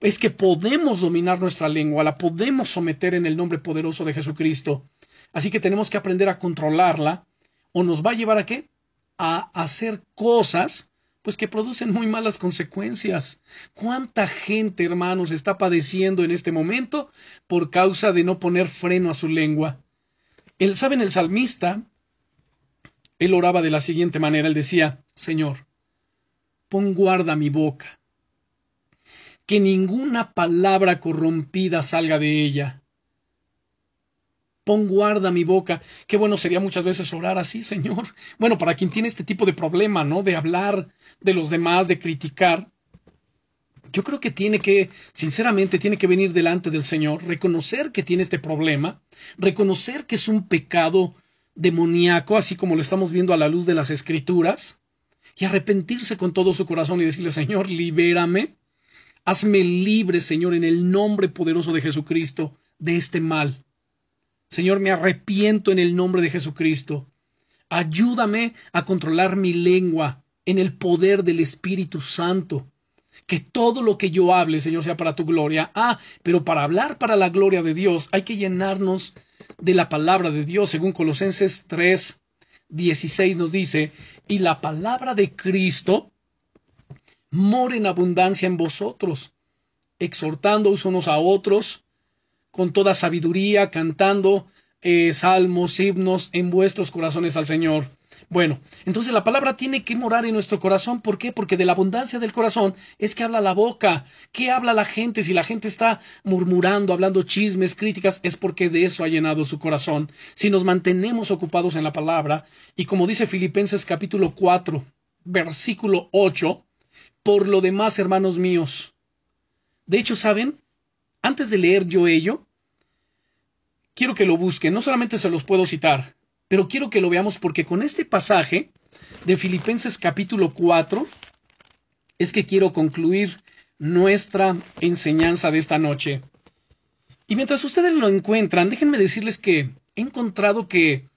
es que podemos dominar nuestra lengua, la podemos someter en el nombre poderoso de Jesucristo. Así que tenemos que aprender a controlarla, o nos va a llevar a qué? a hacer cosas pues que producen muy malas consecuencias. ¿Cuánta gente, hermanos, está padeciendo en este momento por causa de no poner freno a su lengua? Él, ¿Saben el salmista? Él oraba de la siguiente manera, él decía, Señor, pon guarda mi boca, que ninguna palabra corrompida salga de ella Pon guarda mi boca. Qué bueno sería muchas veces orar así, Señor. Bueno, para quien tiene este tipo de problema, ¿no? De hablar de los demás, de criticar. Yo creo que tiene que, sinceramente, tiene que venir delante del Señor, reconocer que tiene este problema, reconocer que es un pecado demoníaco, así como lo estamos viendo a la luz de las Escrituras, y arrepentirse con todo su corazón y decirle, Señor, libérame, hazme libre, Señor, en el nombre poderoso de Jesucristo, de este mal. Señor, me arrepiento en el nombre de Jesucristo. Ayúdame a controlar mi lengua en el poder del Espíritu Santo. Que todo lo que yo hable, Señor, sea para tu gloria. Ah, pero para hablar para la gloria de Dios hay que llenarnos de la palabra de Dios, según Colosenses 3, 16 nos dice, y la palabra de Cristo mora en abundancia en vosotros, exhortándoos unos a otros con toda sabiduría, cantando eh, salmos, himnos en vuestros corazones al Señor. Bueno, entonces la palabra tiene que morar en nuestro corazón. ¿Por qué? Porque de la abundancia del corazón es que habla la boca. ¿Qué habla la gente? Si la gente está murmurando, hablando chismes, críticas, es porque de eso ha llenado su corazón. Si nos mantenemos ocupados en la palabra, y como dice Filipenses capítulo 4, versículo 8, por lo demás, hermanos míos. De hecho, ¿saben? Antes de leer yo ello, quiero que lo busquen. No solamente se los puedo citar, pero quiero que lo veamos porque con este pasaje de Filipenses capítulo 4 es que quiero concluir nuestra enseñanza de esta noche. Y mientras ustedes lo encuentran, déjenme decirles que he encontrado que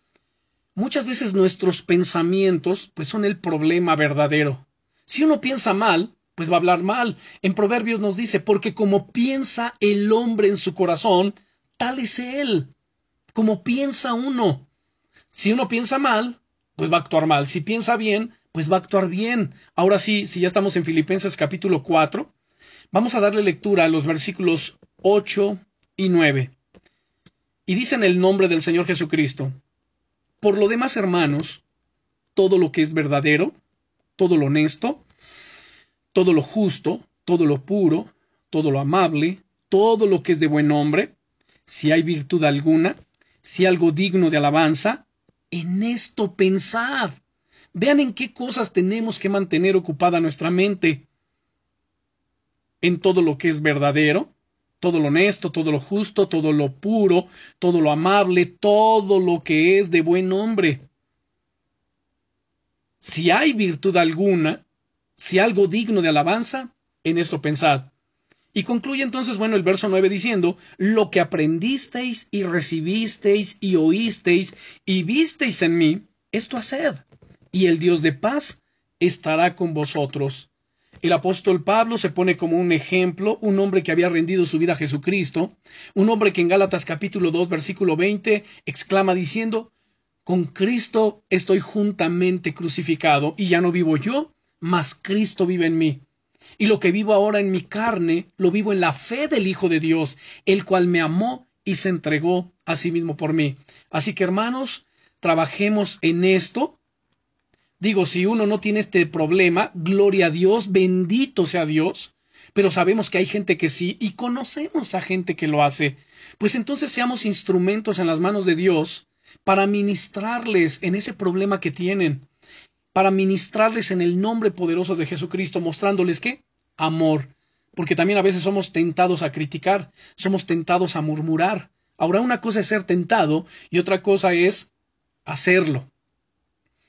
muchas veces nuestros pensamientos pues son el problema verdadero. Si uno piensa mal, pues va a hablar mal. En Proverbios nos dice, porque como piensa el hombre en su corazón, tal es él. Como piensa uno. Si uno piensa mal, pues va a actuar mal. Si piensa bien, pues va a actuar bien. Ahora sí, si ya estamos en Filipenses capítulo 4, vamos a darle lectura a los versículos 8 y 9. Y dicen el nombre del Señor Jesucristo. Por lo demás, hermanos, todo lo que es verdadero, todo lo honesto, todo lo justo, todo lo puro, todo lo amable, todo lo que es de buen nombre, si hay virtud alguna, si algo digno de alabanza, en esto pensad. Vean en qué cosas tenemos que mantener ocupada nuestra mente. En todo lo que es verdadero, todo lo honesto, todo lo justo, todo lo puro, todo lo amable, todo lo que es de buen nombre. Si hay virtud alguna, si algo digno de alabanza, en esto pensad. Y concluye entonces, bueno, el verso 9 diciendo, lo que aprendisteis y recibisteis y oísteis y visteis en mí, esto haced, y el Dios de paz estará con vosotros. El apóstol Pablo se pone como un ejemplo, un hombre que había rendido su vida a Jesucristo, un hombre que en Gálatas capítulo 2 versículo 20 exclama diciendo, con Cristo estoy juntamente crucificado, y ya no vivo yo, mas Cristo vive en mí. Y lo que vivo ahora en mi carne, lo vivo en la fe del Hijo de Dios, el cual me amó y se entregó a sí mismo por mí. Así que hermanos, trabajemos en esto. Digo, si uno no tiene este problema, gloria a Dios, bendito sea Dios, pero sabemos que hay gente que sí y conocemos a gente que lo hace. Pues entonces seamos instrumentos en las manos de Dios para ministrarles en ese problema que tienen para ministrarles en el nombre poderoso de Jesucristo, mostrándoles que amor, porque también a veces somos tentados a criticar, somos tentados a murmurar. Ahora una cosa es ser tentado y otra cosa es hacerlo.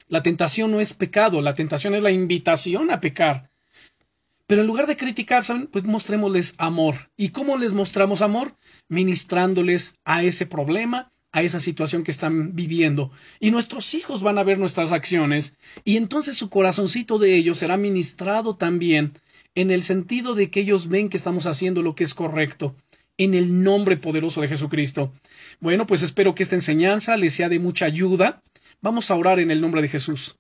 La tentación no es pecado, la tentación es la invitación a pecar. Pero en lugar de criticar. Pues mostrémosles amor. ¿Y cómo les mostramos amor? Ministrándoles a ese problema, a esa situación que están viviendo. Y nuestros hijos van a ver nuestras acciones y entonces su corazoncito de ellos será ministrado también en el sentido de que ellos ven que estamos haciendo lo que es correcto en el nombre poderoso de Jesucristo. Bueno, pues espero que esta enseñanza les sea de mucha ayuda. Vamos a orar en el nombre de Jesús.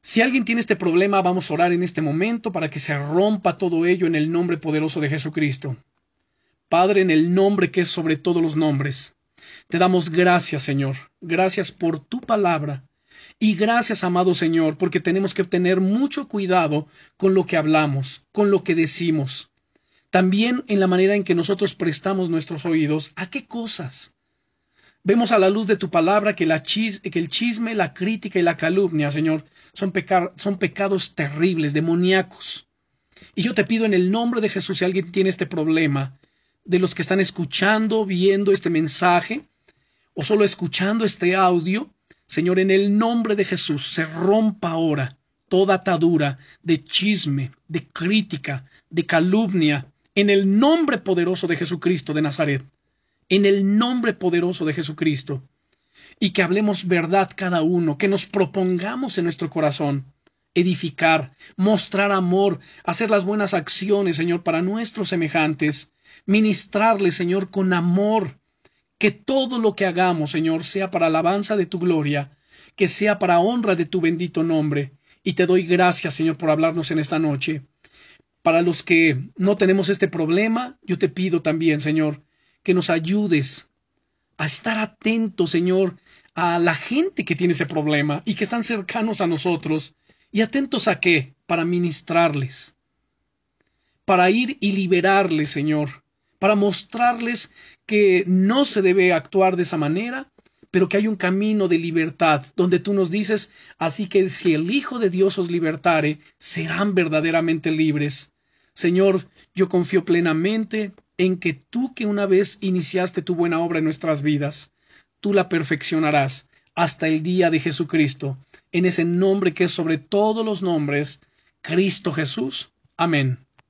Si alguien tiene este problema, vamos a orar en este momento para que se rompa todo ello en el nombre poderoso de Jesucristo. Padre, en el nombre que es sobre todos los nombres. Te damos gracias, Señor. Gracias por tu palabra. Y gracias, amado Señor, porque tenemos que tener mucho cuidado con lo que hablamos, con lo que decimos. También en la manera en que nosotros prestamos nuestros oídos. ¿A qué cosas? Vemos a la luz de tu palabra que, la que el chisme, la crítica y la calumnia, Señor, son, son pecados terribles, demoníacos. Y yo te pido en el nombre de Jesús, si alguien tiene este problema, de los que están escuchando, viendo este mensaje o solo escuchando este audio, Señor, en el nombre de Jesús, se rompa ahora toda atadura de chisme, de crítica, de calumnia, en el nombre poderoso de Jesucristo de Nazaret. en el nombre poderoso de Jesucristo. Y que hablemos verdad cada uno, que nos propongamos en nuestro corazón edificar, mostrar amor, hacer las buenas acciones, Señor, para nuestros semejantes, ministrarles, Señor, con amor, que todo lo que hagamos, Señor, sea para alabanza de tu gloria, que sea para honra de tu bendito nombre. Y te doy gracias, Señor, por hablarnos en esta noche. Para los que no tenemos este problema, yo te pido también, Señor, que nos ayudes a estar atentos, Señor, a la gente que tiene ese problema y que están cercanos a nosotros. ¿Y atentos a qué? Para ministrarles, para ir y liberarles, Señor, para mostrarles que no se debe actuar de esa manera, pero que hay un camino de libertad, donde tú nos dices, así que si el Hijo de Dios os libertare, serán verdaderamente libres. Señor, yo confío plenamente en que tú que una vez iniciaste tu buena obra en nuestras vidas, tú la perfeccionarás hasta el día de Jesucristo, en ese nombre que es sobre todos los nombres, Cristo Jesús. Amén.